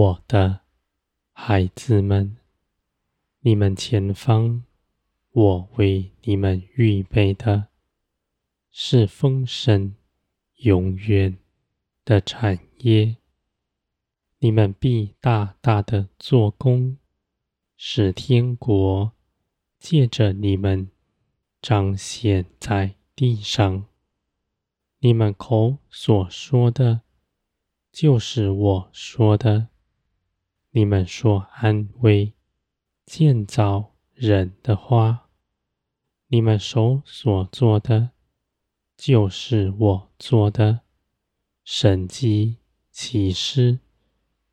我的孩子们，你们前方，我为你们预备的是丰盛、永远的产业。你们必大大的做工，使天国借着你们彰显在地上。你们口所说的，就是我说的。你们所安慰、建造人的话，你们手所做的，就是我做的。神迹奇事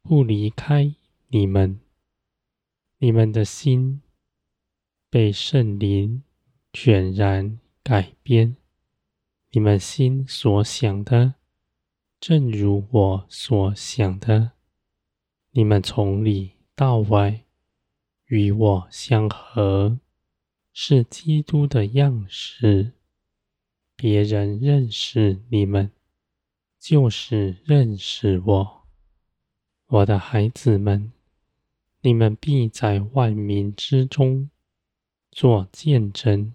不离开你们，你们的心被圣灵全然改变。你们心所想的，正如我所想的。你们从里到外与我相合，是基督的样式。别人认识你们，就是认识我。我的孩子们，你们必在万民之中做见证，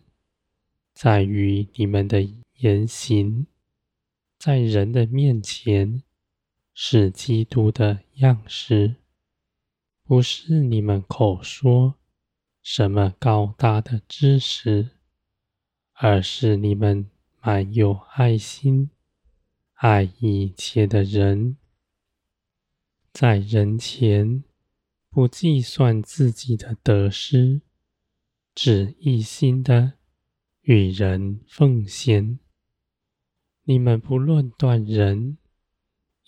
在于你们的言行，在人的面前是基督的样式，不是你们口说什么高大的知识，而是你们满有爱心，爱一切的人，在人前不计算自己的得失，只一心的与人奉献。你们不论断人，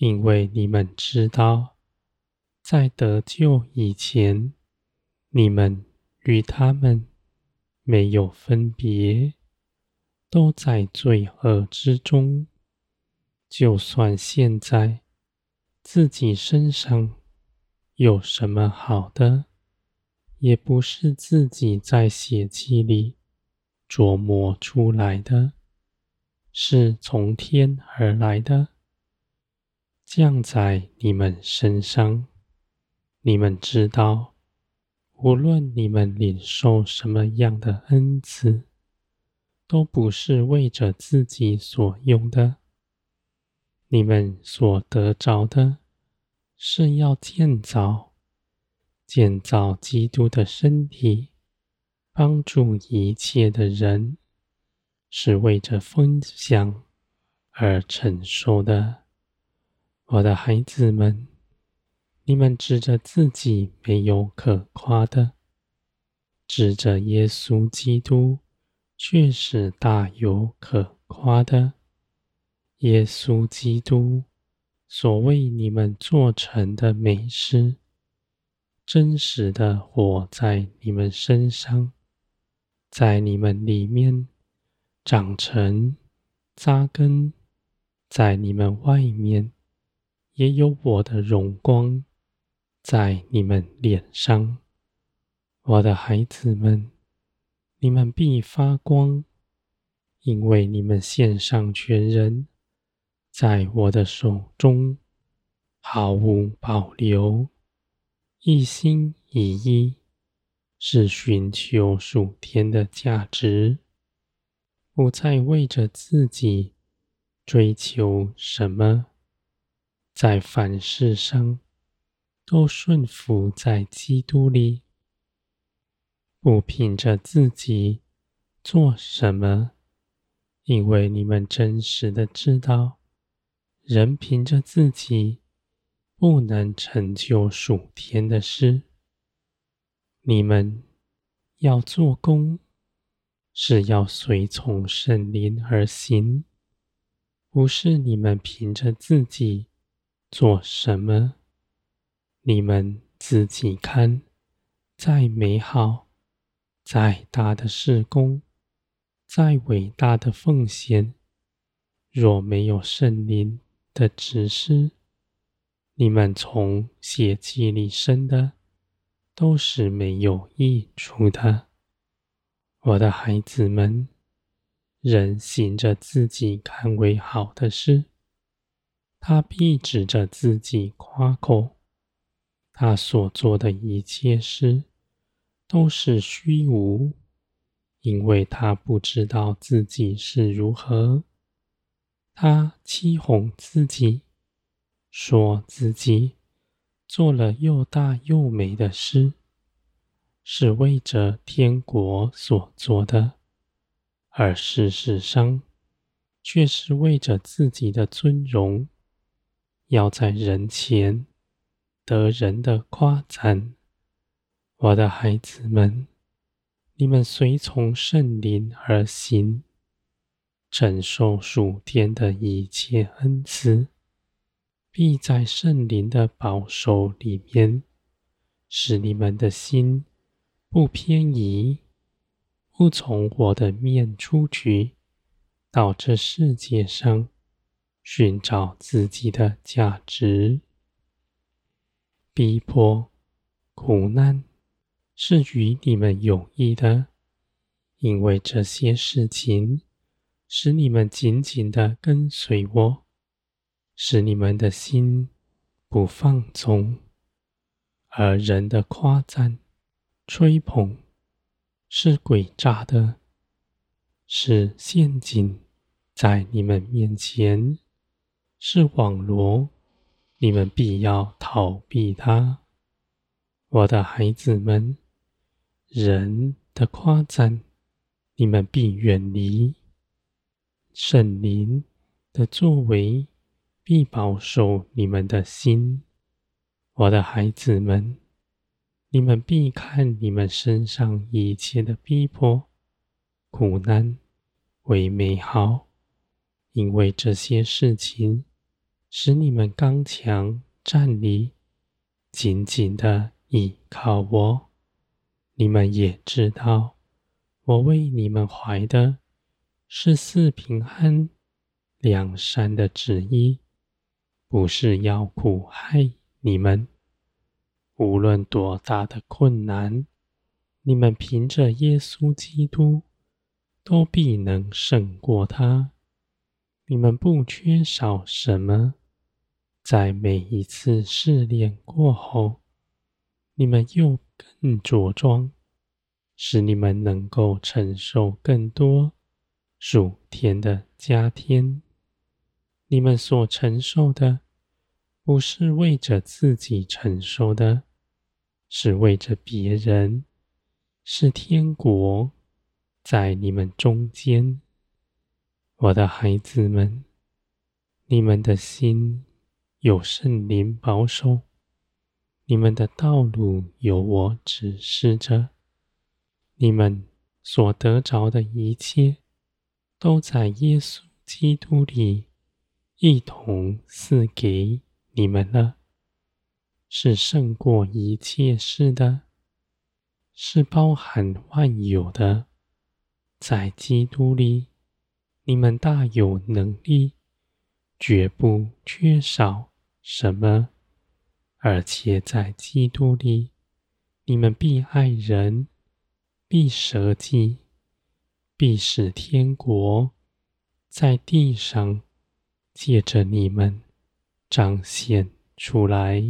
因为你们知道，在得救以前，你们与他们没有分别，都在罪恶之中。就算现在自己身上有什么好的，也不是自己在血气里琢磨出来的。是从天而来的，降在你们身上。你们知道，无论你们领受什么样的恩赐，都不是为着自己所用的。你们所得着的，是要建造、建造基督的身体，帮助一切的人。是为着分享而承受的，我的孩子们，你们指着自己没有可夸的，指着耶稣基督却是大有可夸的。耶稣基督所为你们做成的美事，真实的活在你们身上，在你们里面。长成、扎根在你们外面，也有我的荣光在你们脸上，我的孩子们，你们必发光，因为你们献上全人，在我的手中毫无保留，一心一意，是寻求属天的价值。不再为着自己追求什么，在凡事上都顺服在基督里，不凭着自己做什么，因为你们真实的知道，人凭着自己不能成就属天的事。你们要做工。是要随从圣灵而行，不是你们凭着自己做什么。你们自己看，再美好、再大的事工、再伟大的奉献，若没有圣灵的指示，你们从血气里生的，都是没有益处的。我的孩子们，人行着自己看为好的事，他必指着自己夸口，他所做的一切事都是虚无，因为他不知道自己是如何。他欺哄自己，说自己做了又大又美的事，是为着天国所做的，而事实上却是为着自己的尊荣，要在人前得人的夸赞。我的孩子们，你们随从圣灵而行。承受属天的一切恩赐，必在圣灵的保守里面，使你们的心不偏移，不从我的面出去，到这世界上寻找自己的价值。逼迫、苦难是与你们有益的，因为这些事情。使你们紧紧的跟随我，使你们的心不放纵，而人的夸赞、吹捧是诡诈的，是陷阱在你们面前，是网罗，你们必要逃避它。我的孩子们，人的夸赞，你们必远离。圣灵的作为必保守你们的心，我的孩子们，你们必看你们身上一切的逼迫、苦难为美好，因为这些事情使你们刚强站立，紧紧的依靠我。你们也知道，我为你们怀的。是四平安、两山的旨意，不是要苦害你们。无论多大的困难，你们凭着耶稣基督，都必能胜过他。你们不缺少什么，在每一次试炼过后，你们又更着装，使你们能够承受更多。属天的加添，你们所承受的，不是为着自己承受的，是为着别人，是天国在你们中间。我的孩子们，你们的心有圣灵保守，你们的道路有我指示着，你们所得着的一切。都在耶稣基督里一同赐给你们了，是胜过一切事的，是包含万有的。在基督里，你们大有能力，绝不缺少什么，而且在基督里，你们必爱人，必舍己。必使天国在地上借着你们彰显出来。